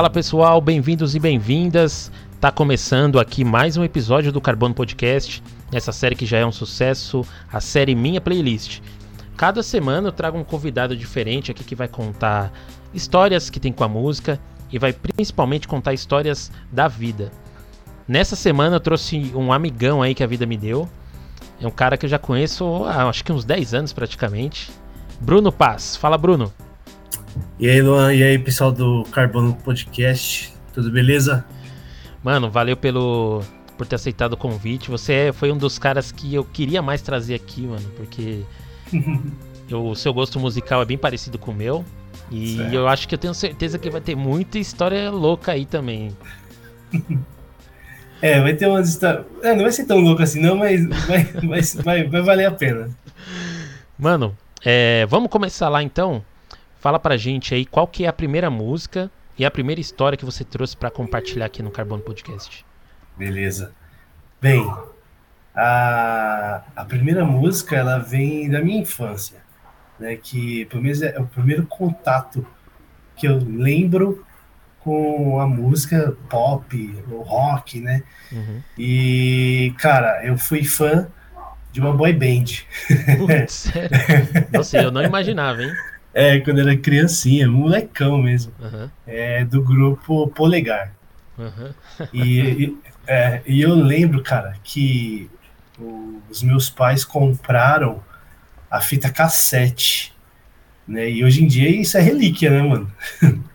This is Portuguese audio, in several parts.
Fala pessoal, bem-vindos e bem-vindas. Tá começando aqui mais um episódio do Carbono Podcast, essa série que já é um sucesso, a série Minha Playlist. Cada semana eu trago um convidado diferente aqui que vai contar histórias que tem com a música e vai principalmente contar histórias da vida. Nessa semana eu trouxe um amigão aí que a vida me deu. É um cara que eu já conheço há acho que uns 10 anos praticamente. Bruno Paz. Fala, Bruno. E aí, Luan, e aí, pessoal do Carbono Podcast, tudo beleza? Mano, valeu pelo por ter aceitado o convite. Você é, foi um dos caras que eu queria mais trazer aqui, mano, porque eu, o seu gosto musical é bem parecido com o meu. E certo. eu acho que eu tenho certeza que vai ter muita história louca aí também. É, vai ter umas histórias. É, não vai ser tão louco assim, não, mas vai, vai, vai, vai valer a pena. Mano, é, vamos começar lá então? Fala pra gente aí qual que é a primeira música e a primeira história que você trouxe para compartilhar aqui no Carbono Podcast. Beleza. Bem, a, a primeira música ela vem da minha infância, né? Que pelo menos é o primeiro contato que eu lembro com a música pop, o rock, né? Uhum. E cara, eu fui fã de uma boy band. Putz, Nossa, eu não imaginava, hein? É, quando era criancinha, molecão mesmo. Uhum. É, do grupo Polegar. Uhum. e, e, é, e eu lembro, cara, que os meus pais compraram a fita cassete. Né? E hoje em dia isso é relíquia, né, mano?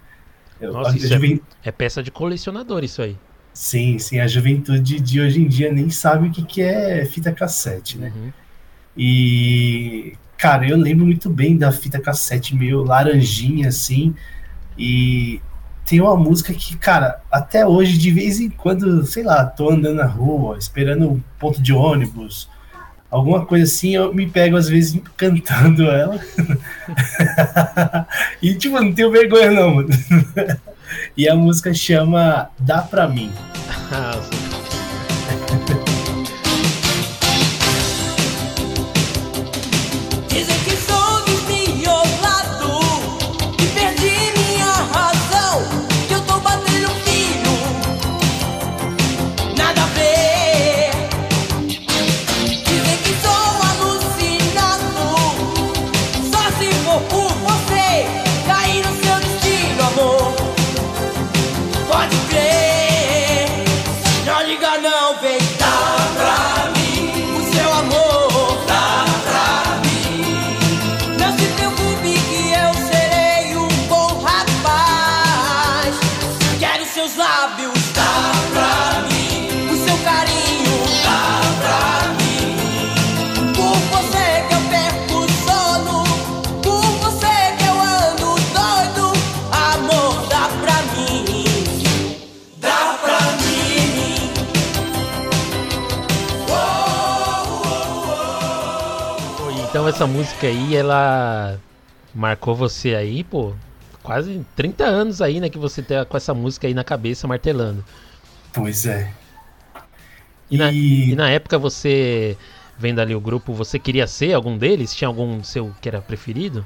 Nossa, isso é, é, peça de colecionador isso aí. Sim, sim. A juventude de hoje em dia nem sabe o que, que é fita cassete, né? Uhum. E, Cara, eu lembro muito bem da fita cassete meio laranjinha, assim. E tem uma música que, cara, até hoje, de vez em quando, sei lá, tô andando na rua, esperando um ponto de ônibus, alguma coisa assim, eu me pego às vezes cantando ela. e, tipo, não tenho vergonha, não, mano. e a música chama Dá Pra Mim. Então essa música aí, ela marcou você aí, pô, quase 30 anos aí, né, que você tá com essa música aí na cabeça martelando. Pois é. E, e... Na, e na época você, vendo ali o grupo, você queria ser algum deles? Tinha algum seu que era preferido?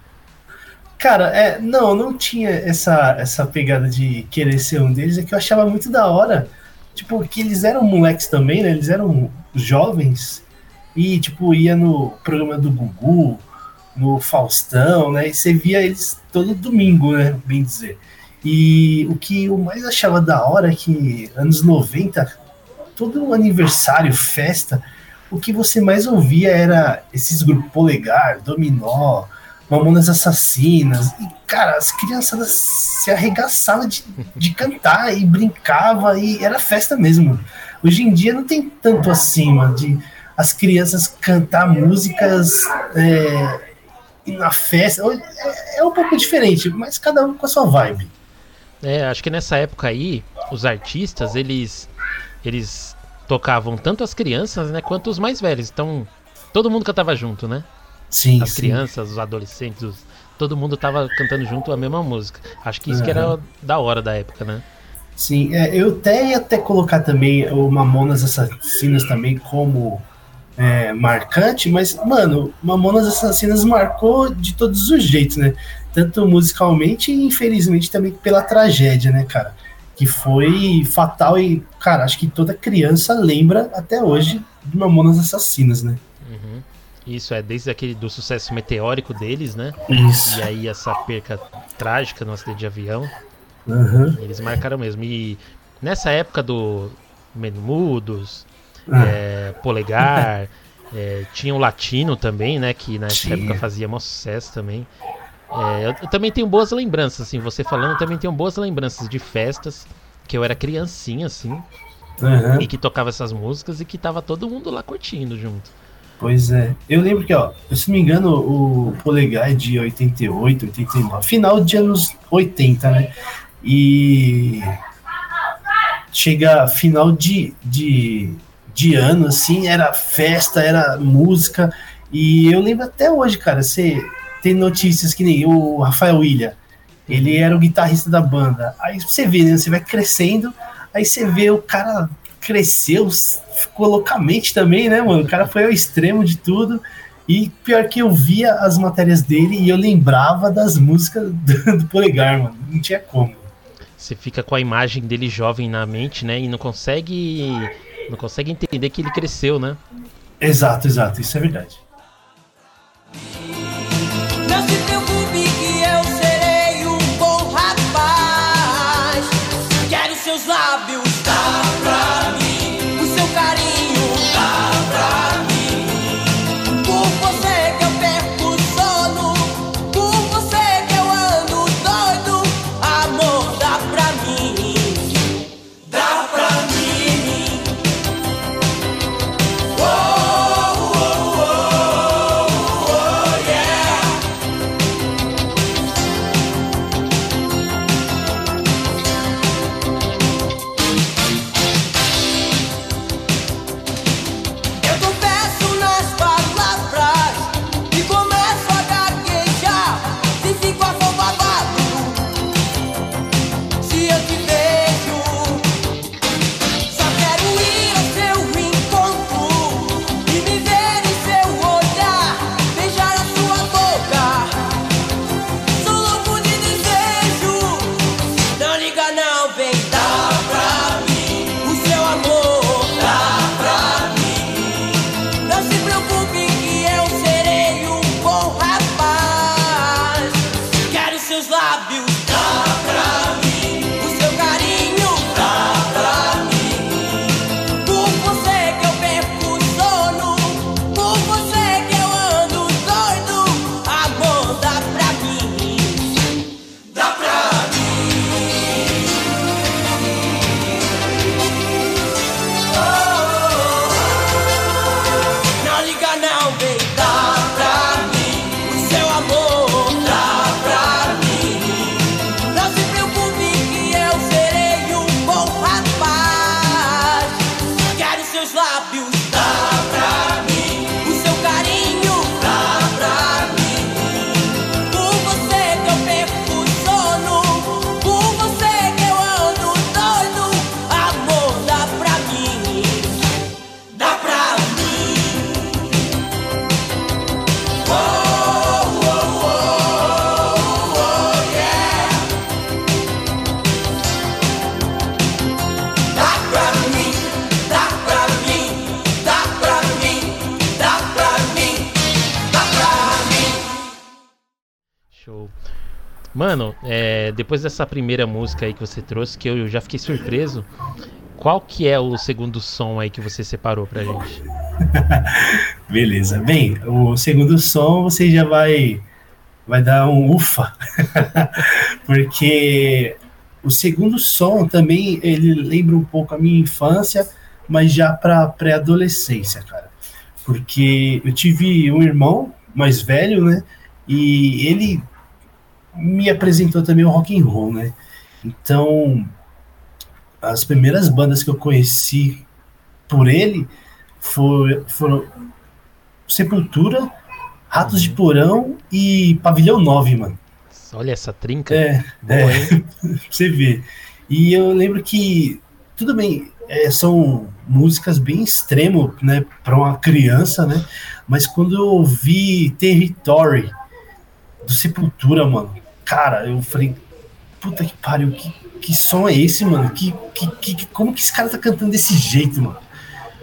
Cara, é, não, não tinha essa, essa pegada de querer ser um deles, é que eu achava muito da hora, tipo, que eles eram moleques também, né, eles eram jovens, e, tipo, ia no programa do Gugu, no Faustão, né? E você via eles todo domingo, né? Bem dizer. E o que eu mais achava da hora é que anos 90, todo aniversário, festa, o que você mais ouvia era esses grupos Polegar, Dominó, Mamonas Assassinas. E, cara, as crianças se arregaçavam de, de cantar e brincava e era festa mesmo. Hoje em dia não tem tanto assim, mano, de as crianças cantar músicas é, na festa. É, é, um pouco diferente, mas cada um com a sua vibe. É, acho que nessa época aí, os artistas, eles, eles tocavam tanto as crianças, né, quanto os mais velhos. Então, todo mundo cantava junto, né? Sim. As sim. crianças, os adolescentes, os, todo mundo tava cantando junto a mesma música. Acho que isso uhum. que era da hora da época, né? Sim, é, eu até ia até colocar também o Mamonas Assassinas também como é, marcante, mas, mano, Mamonas Assassinas marcou de todos os jeitos, né? Tanto musicalmente e, infelizmente, também pela tragédia, né, cara? Que foi fatal e, cara, acho que toda criança lembra até hoje de Mamonas Assassinas, né? Uhum. Isso, é desde aquele do sucesso meteórico deles, né? Isso. E aí essa perca trágica no acidente de avião. Uhum. Eles marcaram mesmo. E nessa época do Menudos. É, Polegar, é, tinha o Latino também, né? Que nessa Tinha. época fazia maior sucesso também. É, eu, eu também tenho boas lembranças, assim, você falando, eu também tenho boas lembranças de festas, que eu era criancinha, assim, Uhum. e que tocava essas músicas e que tava todo mundo lá curtindo junto. Pois é. Eu lembro que, ó, se não me engano, o Polegar é de 88, 89, final de anos 80, né? E chega final de, de, de ano, assim, era festa, era música. E eu lembro até hoje, cara, você tem notícias que nem o Rafael William, ele era o guitarrista da banda. Aí você vê, né? Você vai crescendo, aí você vê o cara cresceu, ficou loucamente também, né, mano? O cara foi ao extremo de tudo. E pior que eu via as matérias dele e eu lembrava das músicas do Polegar, mano. Não tinha como. Você fica com a imagem dele jovem na mente, né? E não consegue. Não consegue entender que ele cresceu, né? Exato, exato, isso é verdade. É, depois dessa primeira música aí que você trouxe, que eu já fiquei surpreso, qual que é o segundo som aí que você separou pra gente? Beleza. Bem, o segundo som você já vai vai dar um ufa. Porque o segundo som também ele lembra um pouco a minha infância, mas já para pré-adolescência, cara. Porque eu tive um irmão mais velho, né? E ele me apresentou também o rock and roll, né? Então, as primeiras bandas que eu conheci por ele foi, foram Sepultura, Ratos de Porão e Pavilhão 9, mano. Olha essa trinca. É, Boa, é, você ver. E eu lembro que tudo bem, é, são músicas bem extremo, né, para uma criança, né? Mas quando eu ouvi Territory do Sepultura, mano, cara, eu falei, puta que pariu, que, que som é esse, mano? Que, que, que, como que esse cara tá cantando desse jeito, mano?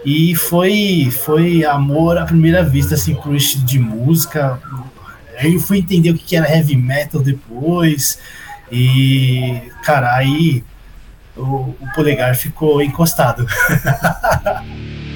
E foi, foi amor à primeira vista, assim, pro estilo de música. Aí eu fui entender o que era heavy metal depois. E, cara, aí o, o polegar ficou encostado.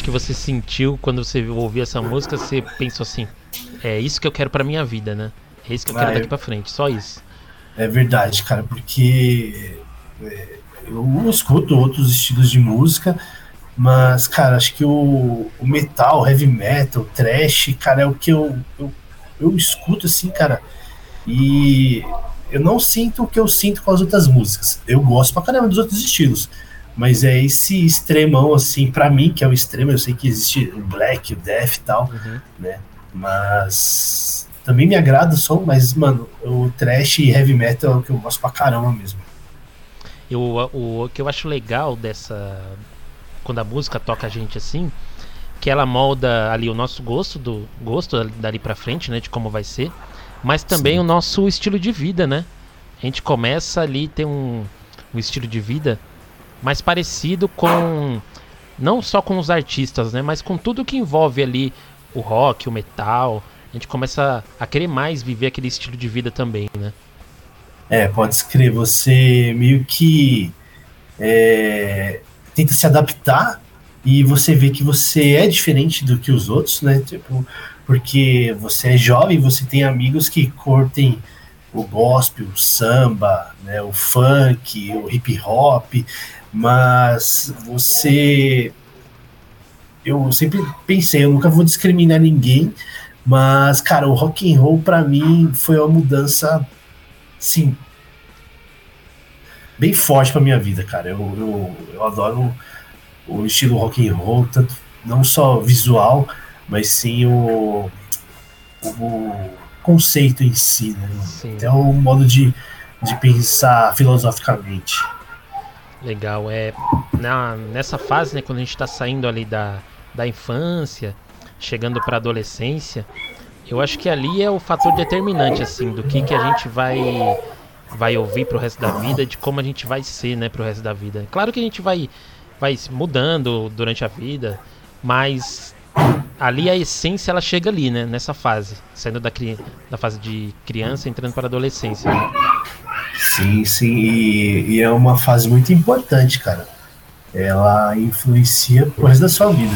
acho que você sentiu quando você ouviu essa música, você pensou assim: é isso que eu quero pra minha vida, né? É isso que eu quero Ah, daqui pra frente, só isso. É verdade, cara, porque é, eu escuto outros estilos de música, mas, cara, acho que o, o metal, heavy metal, trash, cara, é o que eu, eu, eu escuto assim, cara, e eu não sinto o que eu sinto com as outras músicas. Eu gosto pra caramba dos outros estilos, mas é esse extremão, assim, pra mim, que é o extremo, eu sei que existe o black, o death e tal, Uhum. né? Mas também me agrada o som, mas, mano, o trash e heavy metal é o que eu gosto pra caramba mesmo. Eu, o, o que eu acho legal dessa. Quando a música toca a gente assim, que ela molda ali o nosso gosto, do gosto dali pra frente, né? De como vai ser, mas também Sim. o nosso estilo de vida, né? A gente começa ali ter um, um estilo de vida mais parecido com. Não só com os artistas, né? Mas com tudo que envolve ali o rock, o metal. A gente começa a querer mais viver aquele estilo de vida também, né? É, pode escrever, você meio que é, tenta se adaptar e você vê que você é diferente do que os outros, né? Tipo, porque você é jovem, você tem amigos que curtem o gospel, o samba, né, o funk, o hip hop, mas você eu sempre pensei, eu nunca vou discriminar ninguém, mas cara, o rock and roll pra mim foi uma mudança sim bem forte pra minha vida, cara. Eu, eu, eu adoro o estilo rock and roll, tanto não só visual, mas sim o, o conceito em si, né? Sim. Até o modo de, de pensar filosoficamente. Legal, é na, nessa fase, né, quando a gente tá saindo ali da, da infância, chegando pra adolescência, eu acho que ali é o fator determinante, assim, do que, que a gente vai vai ouvir pro resto da vida, de como a gente vai ser, né, pro resto da vida. Claro que a gente vai, vai mudando durante a vida, mas ali a essência ela chega ali, né, nessa fase, saindo da, da fase de criança, entrando para adolescência. né? Sim, sim, e, e é uma fase muito importante, cara. Ela influencia resto da sua vida.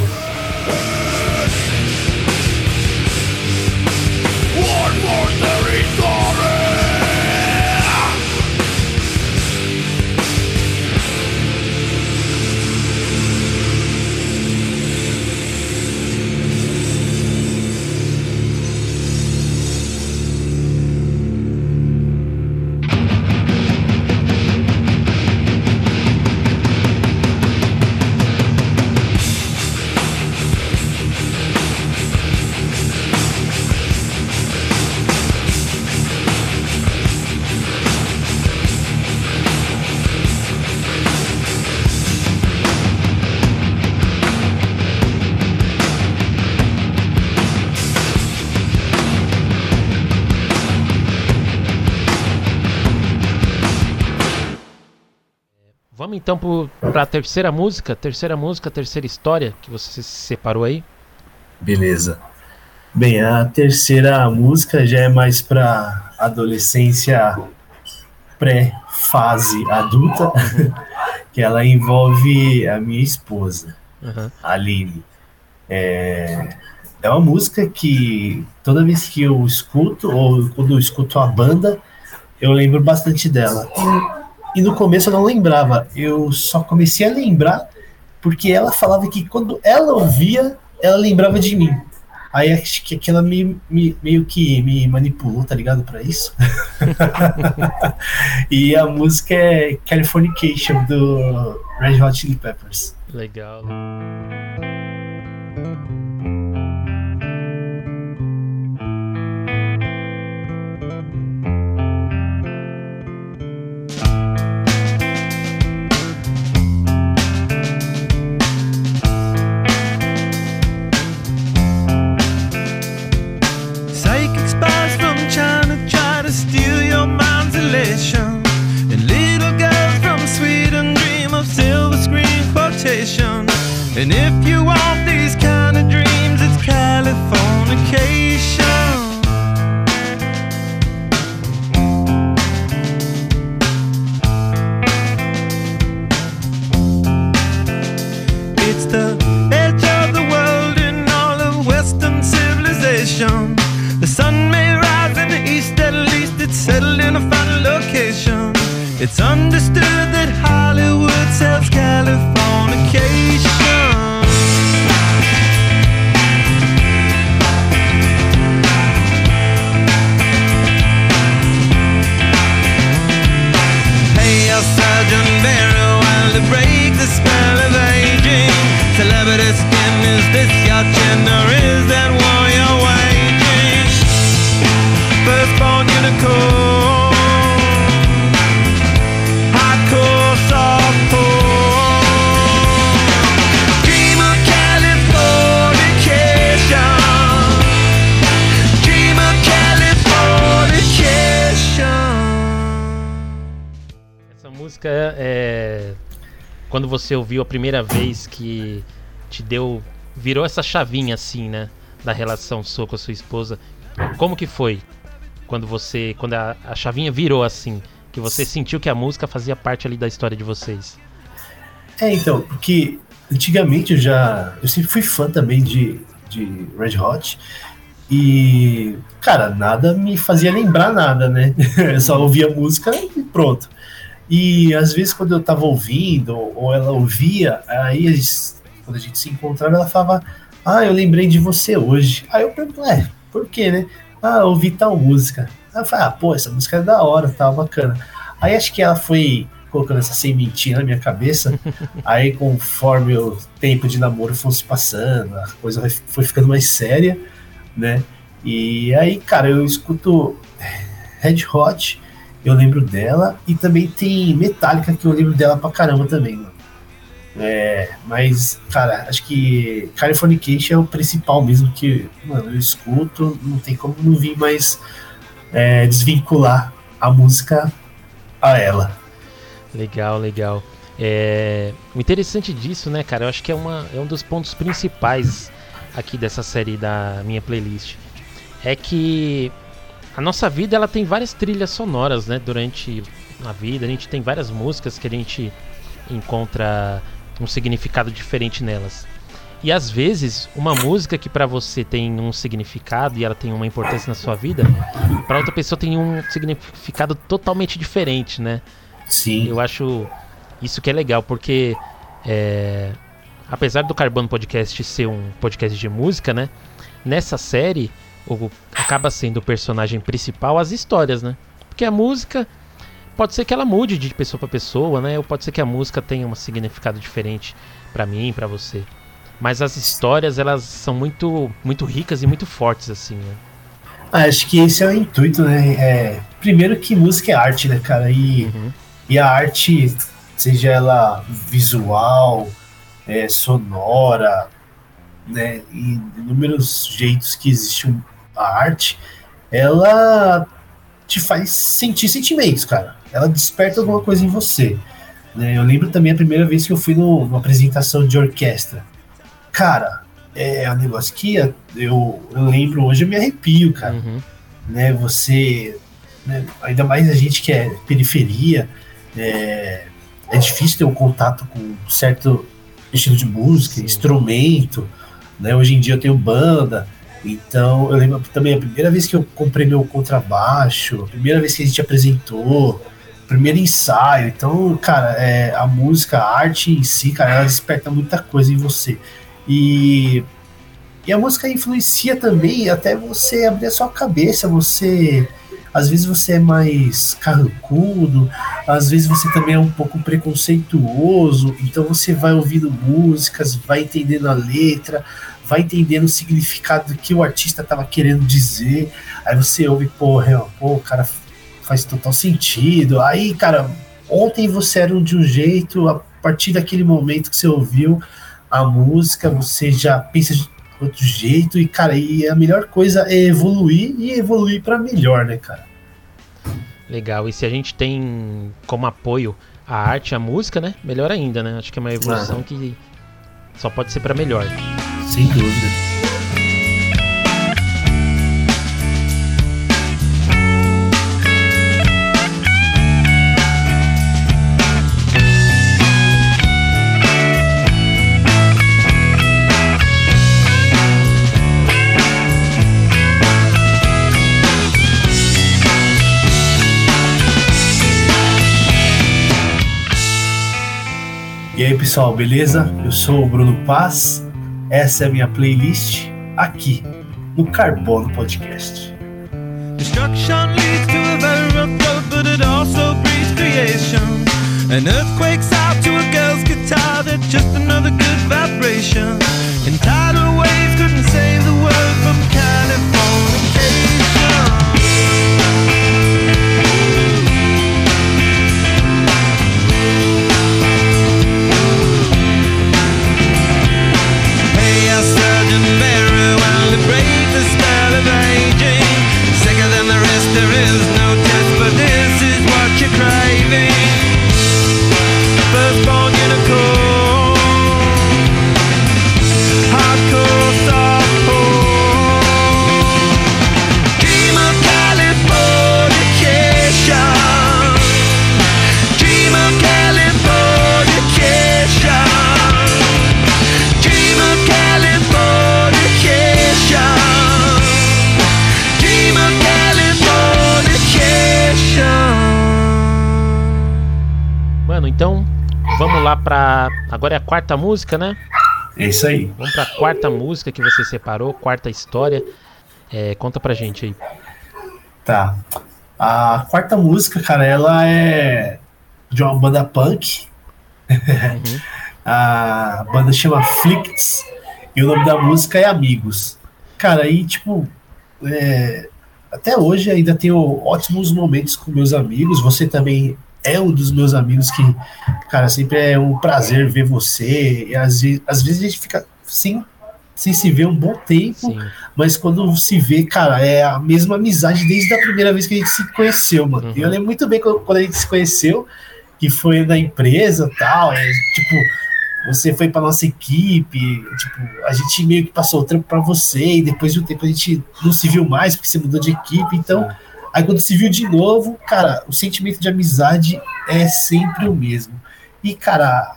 Vamos então para a terceira música, terceira música, terceira história que você separou aí. Beleza. Bem, a terceira música já é mais pra adolescência pré-fase adulta, que ela envolve a minha esposa, a Aline. É, é uma música que toda vez que eu escuto, ou quando eu escuto a banda, eu lembro bastante dela. E, no começo eu não lembrava, eu só comecei a lembrar porque ela falava que quando ela ouvia, ela lembrava de mim. Aí acho que aquela me, me- meio que me manipulou, tá ligado? Pra isso. e a música é Californication do Red Hot Chili Peppers. Legal. Quando você ouviu a primeira vez que te deu virou essa chavinha assim, né, da relação sua com a sua esposa. Como que foi quando você quando a, a chavinha virou assim, que você sentiu que a música fazia parte ali da história de vocês? É, então, porque antigamente eu já. Eu sempre fui fã também de, de Red Hot. E, cara, nada me fazia lembrar nada, né? Eu só ouvia música e pronto. E às vezes quando eu tava ouvindo, ou ela ouvia, aí eles- quando a gente se encontrava, ela falava, ah, eu lembrei de você hoje. Aí eu pergunto, é, por quê, né? Ah, eu ouvi tal música. Aí eu falei, ah, pô, essa música é da hora, tal, bacana. Aí acho que ela foi colocando essa sementinha na minha cabeça. Aí conforme o tempo de namoro fosse passando, a coisa foi ficando mais séria, né? E aí, cara, eu escuto Red Hot, eu lembro dela, e também tem Metallica que eu lembro dela pra caramba também, mano. É, mas, cara, acho que Californication é o principal mesmo que, mano, eu escuto, não tem como não vir mais é, desvincular a música a ela. Legal, legal. É, o interessante disso, né, cara, eu acho que é, uma, é um dos pontos principais aqui dessa série da minha playlist. É que a nossa vida ela tem várias trilhas sonoras, né, durante a vida. A gente tem várias músicas que a gente encontra um significado diferente nelas. E às vezes, uma música que pra você tem um significado e ela tem uma importância na sua vida, pra outra pessoa tem um significado totalmente diferente, né? Sim. Eu acho isso que é legal, porque é, apesar do Carbono Podcast ser um podcast de música, né? Nessa série, o, acaba sendo o personagem principal as histórias, né? Porque a música pode ser que ela mude de pessoa para pessoa, né? Ou pode ser que a música tenha um significado diferente para mim, para você. Mas as histórias, elas são muito, muito ricas e muito fortes, assim, né? Ah, acho que esse é o intuito, né? É, primeiro que música é arte, né, cara? E, Uhum. e a arte, seja ela visual, é, sonora, né? E inúmeros jeitos que existe um- a arte, ela te faz sentir sentimentos, cara. Ela desperta alguma coisa em você. né? Eu lembro também a primeira vez que eu fui no- numa apresentação de orquestra. Cara, é um negócio que eu, eu lembro hoje, eu me arrepio, cara Uhum. né? Você né? Ainda mais a gente que é periferia, é, é difícil ter um contato com um certo estilo de música, Sim. instrumento, né? Hoje em dia eu tenho banda, então eu lembro também a primeira vez que eu comprei meu contrabaixo, a primeira vez que a gente apresentou, primeiro ensaio. Então, cara, é, a música, a arte em si, cara, ela desperta muita coisa em você. E, e a música influencia também até você abrir a sua cabeça, você. Às vezes você é mais carrancudo, às vezes você também é um pouco preconceituoso, então você vai ouvindo músicas, vai entendendo a letra, vai entendendo o significado que o artista estava querendo dizer. Aí você ouve, pô, real, pô, o cara faz total sentido. Aí, cara, ontem você era de um jeito, a partir daquele momento que você ouviu a música, você já pensa de outro jeito. E, cara, e a melhor coisa é evoluir e evoluir para melhor, né, cara? Legal. E se a gente tem como apoio a arte e a música, né? Melhor ainda, né? Acho que é uma evolução que só pode ser pra melhor. Sem dúvida. E aí, pessoal, beleza? Eu sou o Bruno Paz. Essa é a minha playlist aqui no Carbono Podcast. Destruction leads to a rough road, but it also breeds creation. An earthquake's out to a girl's guitar, that's just another good vibration. And tidal waves couldn't quarta música, né? É isso aí. Vamos pra quarta música que você separou, quarta história. É, conta pra gente aí. Tá. A quarta música, cara, ela é de uma banda punk. Uhum. A banda chama Flicts e o nome da música é Amigos. Cara, aí, tipo, é, até hoje ainda tenho ótimos momentos com meus amigos. Você também é um dos meus amigos que, cara, sempre é um prazer ver você. E às, ve- às vezes a gente fica sem, sem se ver um bom tempo. Sim. Mas quando se vê, cara, é a mesma amizade desde a primeira vez que a gente se conheceu, mano. Uhum. Eu lembro muito bem quando, quando a gente se conheceu, que foi na empresa e tal. É, tipo, você foi pra nossa equipe, tipo, a gente meio que passou o tempo pra você, e depois de um tempo a gente não se viu mais, porque você mudou de equipe. Então, aí quando se viu de novo, cara, o sentimento de amizade é sempre o mesmo. E, cara,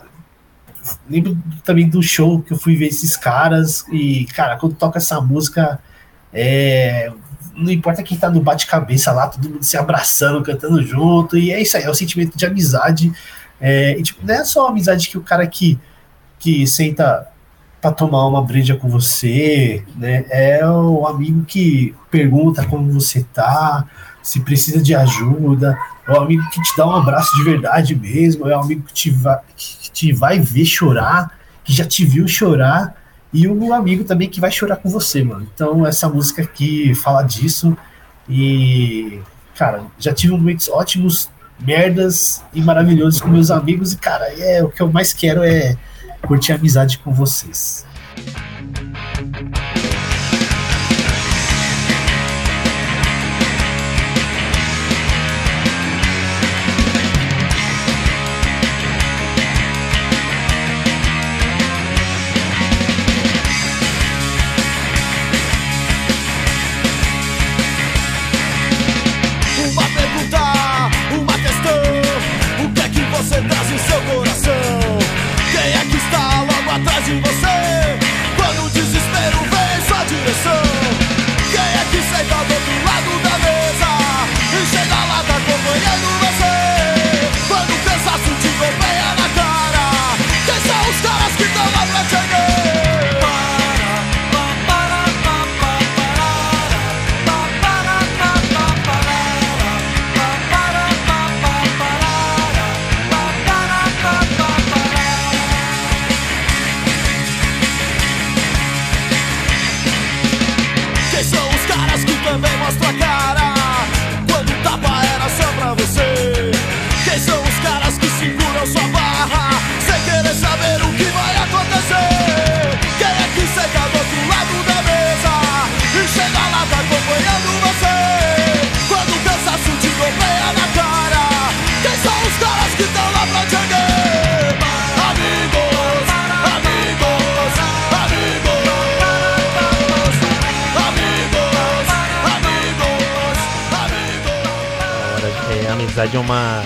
lembro também do show que eu fui ver esses caras e, cara, quando toca essa música, é, não importa quem tá no bate-cabeça lá, todo mundo se abraçando, cantando junto, e é isso aí, é o sentimento de amizade. É, e, tipo, não é só amizade que o cara que, que senta pra tomar uma breja com você, né? É o amigo que pergunta como você tá, se precisa de ajuda, é o amigo que te dá um abraço de verdade mesmo, é o amigo que te, vai, que te vai ver chorar, que já te viu chorar, e o amigo também que vai chorar com você, mano. Então essa música aqui fala disso e, cara, já tive momentos ótimos, merdas e maravilhosos com meus amigos e, cara, é o que eu mais quero é curtir amizade com vocês. Amizade é uma,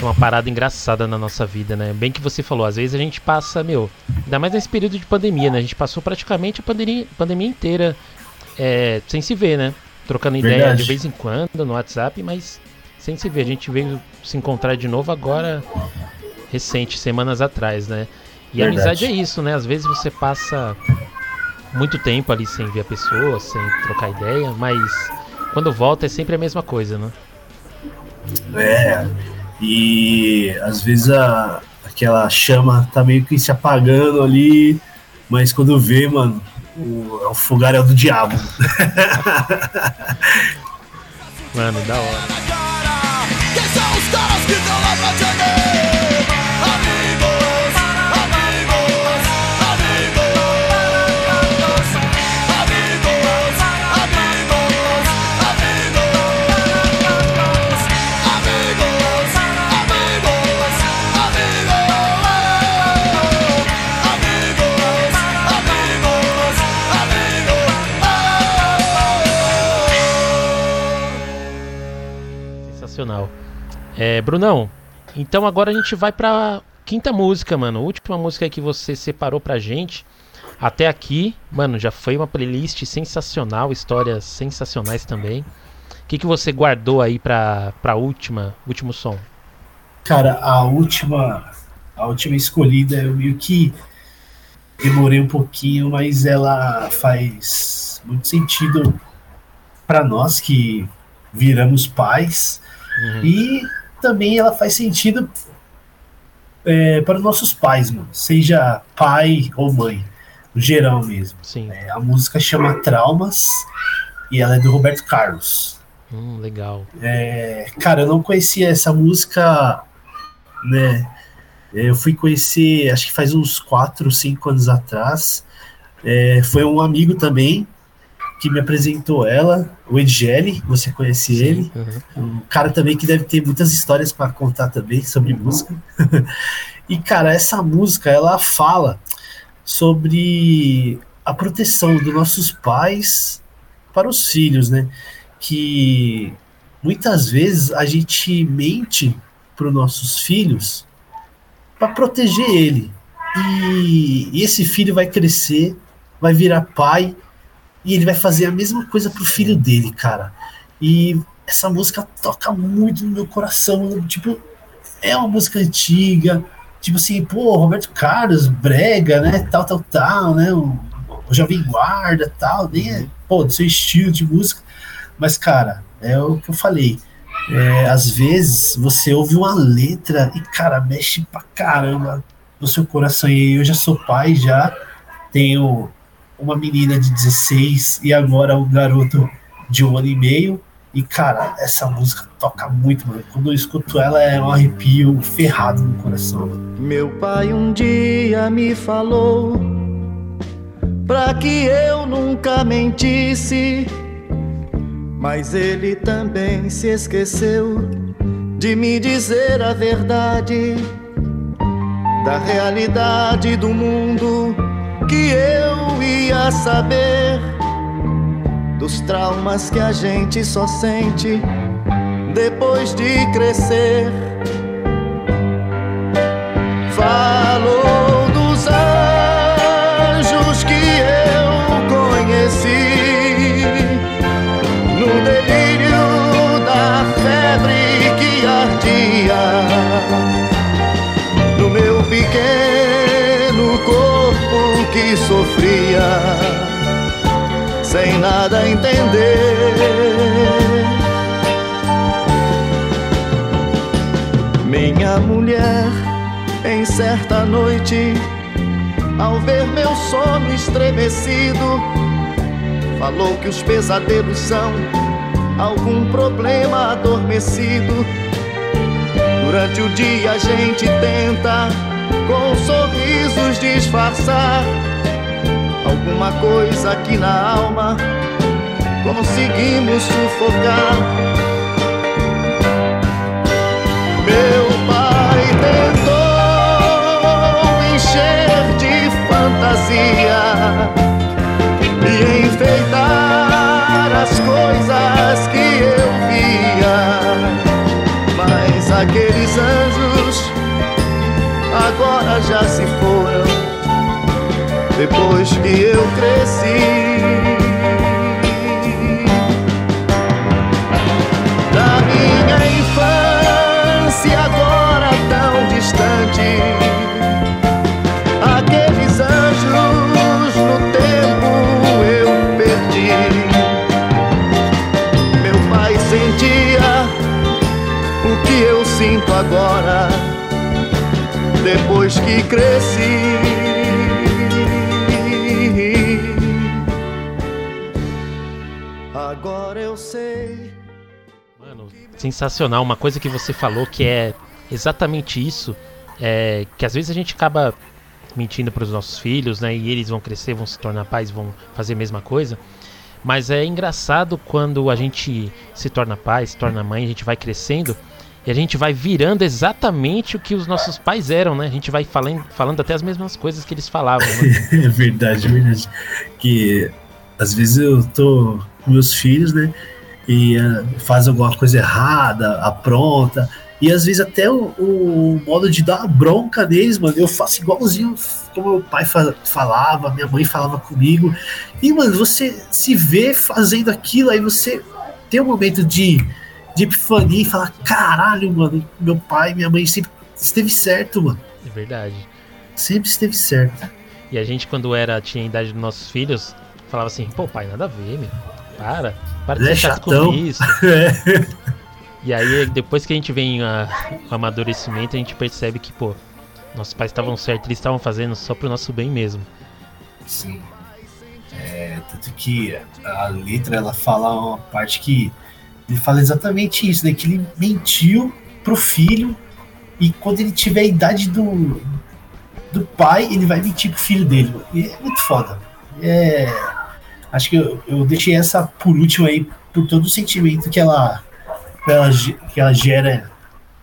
é uma parada engraçada na nossa vida, né? Bem que você falou, às vezes a gente passa, meu, ainda mais nesse período de pandemia, né? A gente passou praticamente a pandemia, pandemia inteira é, sem se ver, né? Trocando ideia Verdade. de vez em quando no WhatsApp, mas sem se ver. A gente veio se encontrar de novo agora, recente, semanas atrás, né? E a Verdade. amizade é isso, né? Às vezes você passa muito tempo ali sem ver a pessoa, sem trocar ideia, mas quando volta é sempre a mesma coisa, né? É. E às vezes a, aquela chama tá meio que se apagando ali, mas quando vê, mano, o, é o fogaréu do diabo. Mano, da hora. Quem são os caras que estão lá pra te Sensacional. É, Brunão, então agora a gente vai pra quinta música, mano. Última música que você separou pra gente. Até aqui, mano, já foi uma playlist sensacional, histórias sensacionais também. O que, que você guardou aí pra, pra última, último som? Cara, a última, a última escolhida eu meio que demorei um pouquinho, mas ela faz muito sentido para nós que viramos pais Uhum. e também ela faz sentido é, para os nossos pais, mano, seja pai ou mãe, no geral mesmo. Sim, É, a música chama Traumas e ela é do Roberto Carlos. hum, legal. É, cara, eu não conhecia essa música, né? Eu fui conhecer, acho que faz uns 4, 5 anos atrás. É, foi um amigo também que me apresentou ela, o Edgeli, você conhece ele. Uhum. Um cara também que deve ter muitas histórias para contar também sobre música. e, cara, essa música, ela fala sobre a proteção dos nossos pais para os filhos, né? Que muitas vezes a gente mente para os nossos filhos para proteger ele. E, e esse filho vai crescer, vai virar pai e ele vai fazer a mesma coisa pro filho dele, cara. E essa música toca muito no meu coração. Tipo, é uma música antiga. Tipo assim, pô, Roberto Carlos, Brega, né? Tal, tal, tal, né? O, o Jovem Guarda, tal, nem é, pô, do seu estilo de música. Mas, cara, é o que eu falei. É, às vezes você ouve uma letra e, cara, mexe pra caramba no seu coração. E eu já sou pai, já tenho uma menina de 16 e agora um garoto de um ano e meio. E, cara, essa música toca muito, mano. Quando eu escuto ela, é um arrepio ferrado no coração, mano. Meu pai um dia me falou pra que eu nunca mentisse, mas ele também se esqueceu de me dizer a verdade da realidade do mundo que eu ia saber dos traumas que a gente só sente depois de crescer. Falou que sofria sem nada entender. Minha mulher, em certa noite, ao ver meu sono estremecido, Falou que os pesadelos são algum problema adormecido. Durante o dia a gente tenta com sorrisos disfarçar alguma coisa aqui na alma. Conseguimos sufocar. Meu pai tentou encher de fantasia e enfeitar as coisas que eu via. Mas aqueles anjos agora já se foram depois que eu cresci. Da minha infância agora tão distante, aqueles anjos no tempo eu perdi. Meu pai sentia o que eu sinto agora, depois que cresci. Sensacional. Uma coisa que você falou que é exatamente isso, é que às vezes a gente acaba mentindo para os nossos filhos, né? E eles vão crescer, vão se tornar pais, vão fazer a mesma coisa. Mas é engraçado quando a gente se torna pai, se torna mãe, a gente vai crescendo e a gente vai virando exatamente o que os nossos pais eram, né? A gente vai falando, falando até as mesmas coisas que eles falavam. Né? É verdade, é verdade. Que às vezes eu tô com meus filhos, né? E ah, faz alguma coisa errada, apronta. E às vezes até o, o modo de dar bronca neles, mano, eu faço igualzinho como meu pai fa- falava, minha mãe falava comigo. E, mano, você se vê fazendo aquilo, aí você tem um momento de, de epifania e fala: caralho, mano, meu pai, minha mãe sempre esteve certo, mano. É verdade. Sempre esteve certo. E a gente, quando era, tinha a idade dos nossos filhos, falava assim, pô, pai, nada a ver, meu. Para. Para de é ser chato com isso. E aí, depois que a gente vem a, o amadurecimento, a gente percebe que, pô, nossos pais estavam certos, eles estavam fazendo só pro nosso bem mesmo. Sim. É, tanto que a letra ela fala uma parte que ele fala exatamente isso, né? Que ele mentiu pro filho e quando ele tiver a idade do, do pai, ele vai mentir pro filho dele. E é muito foda. É, acho que eu, eu deixei essa por último aí por todo o sentimento que ela, que ela, que ela gera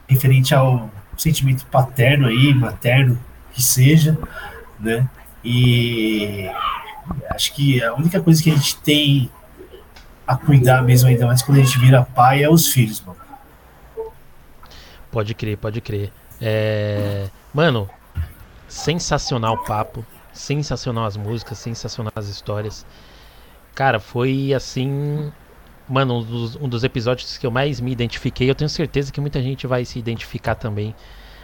referente ao sentimento paterno aí, materno, que seja, né? E acho que a única coisa que a gente tem a cuidar mesmo, ainda mais quando a gente vira pai, é os filhos, mano. Pode crer, pode crer. É... Mano, sensacional o papo, sensacional as músicas, sensacional as histórias. Cara, foi assim. Mano, um dos, um dos episódios que eu mais me identifiquei. Eu tenho certeza que muita gente vai se identificar também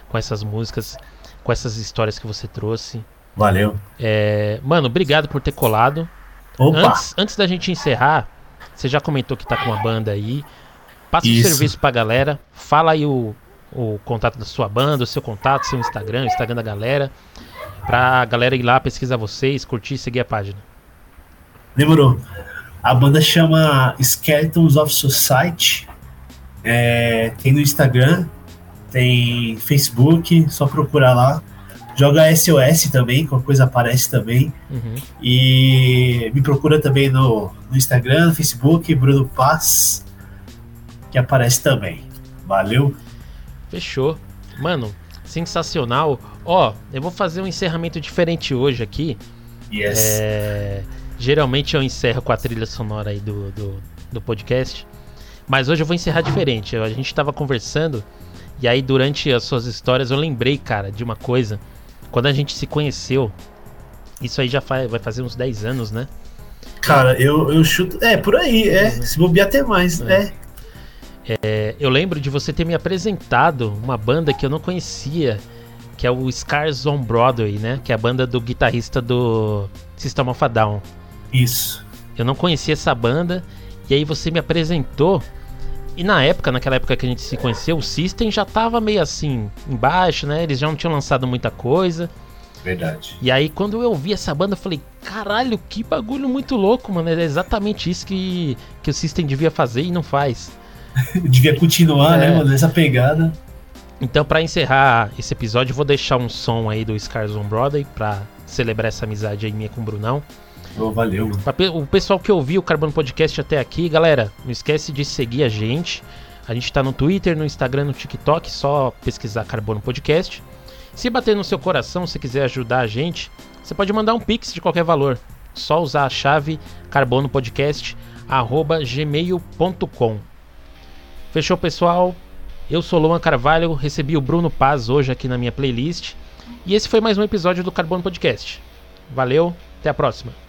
com essas músicas, com essas histórias que você trouxe. Valeu. É, Mano, obrigado por ter colado. Opa! Antes, antes da gente encerrar, você já comentou que tá com uma banda aí. Passa o serviço pra galera. Fala aí o, o contato da sua banda, o seu contato, seu Instagram, o Instagram da galera. Pra galera ir lá pesquisar vocês, curtir e seguir a página. Demorou. A banda chama Skeletons of Society. É, tem no Instagram, tem Facebook, só procurar lá. Joga SOS também, qualquer coisa aparece também. Uhum. E me procura também no, no Instagram, no Facebook, Bruno Paz, que aparece também. Valeu. Fechou. Mano, sensacional. Ó, eu vou fazer um encerramento diferente hoje aqui. Yes. É, geralmente eu encerro com a trilha sonora aí do, do, do podcast. Mas hoje eu vou encerrar diferente. A gente tava conversando. E aí, durante as suas histórias, eu lembrei, cara, de uma coisa. Quando a gente se conheceu. Isso aí já fa- vai fazer uns 10 anos, né? Cara, eu, eu chuto. É, por aí, é. Se bobear até mais. É. É, eu lembro de você ter me apresentado uma banda que eu não conhecia. Que é o Scars on Broadway, né? Que é a banda do guitarrista do System of a Down. Isso. Eu não conhecia essa banda. E aí você me apresentou. E na época, naquela época que a gente se conheceu, o System já tava meio assim, embaixo, né? Eles já não tinham lançado muita coisa. Verdade. E aí, quando eu vi essa banda, eu falei, caralho, que bagulho muito louco, mano. É exatamente isso que, que o System devia fazer e não faz. Devia continuar, É. né, mano? Essa pegada. Então, pra encerrar esse episódio, eu vou deixar um som aí do Scars on Broadway pra celebrar essa amizade aí minha com o Brunão. Valeu, O pessoal que ouviu o Carbono Podcast até aqui, galera, não esquece de seguir a gente. A gente tá no Twitter, no Instagram, no TikTok, só pesquisar Carbono Podcast. Se bater no seu coração, se quiser ajudar a gente, você pode mandar um pix de qualquer valor. Só usar a chave carbonopodcast@gmail.com. Fechou, pessoal? Eu sou Luan Carvalho, recebi o Bruno Paz hoje aqui na minha playlist. E esse foi mais um episódio do Carbono Podcast. Valeu, até a próxima.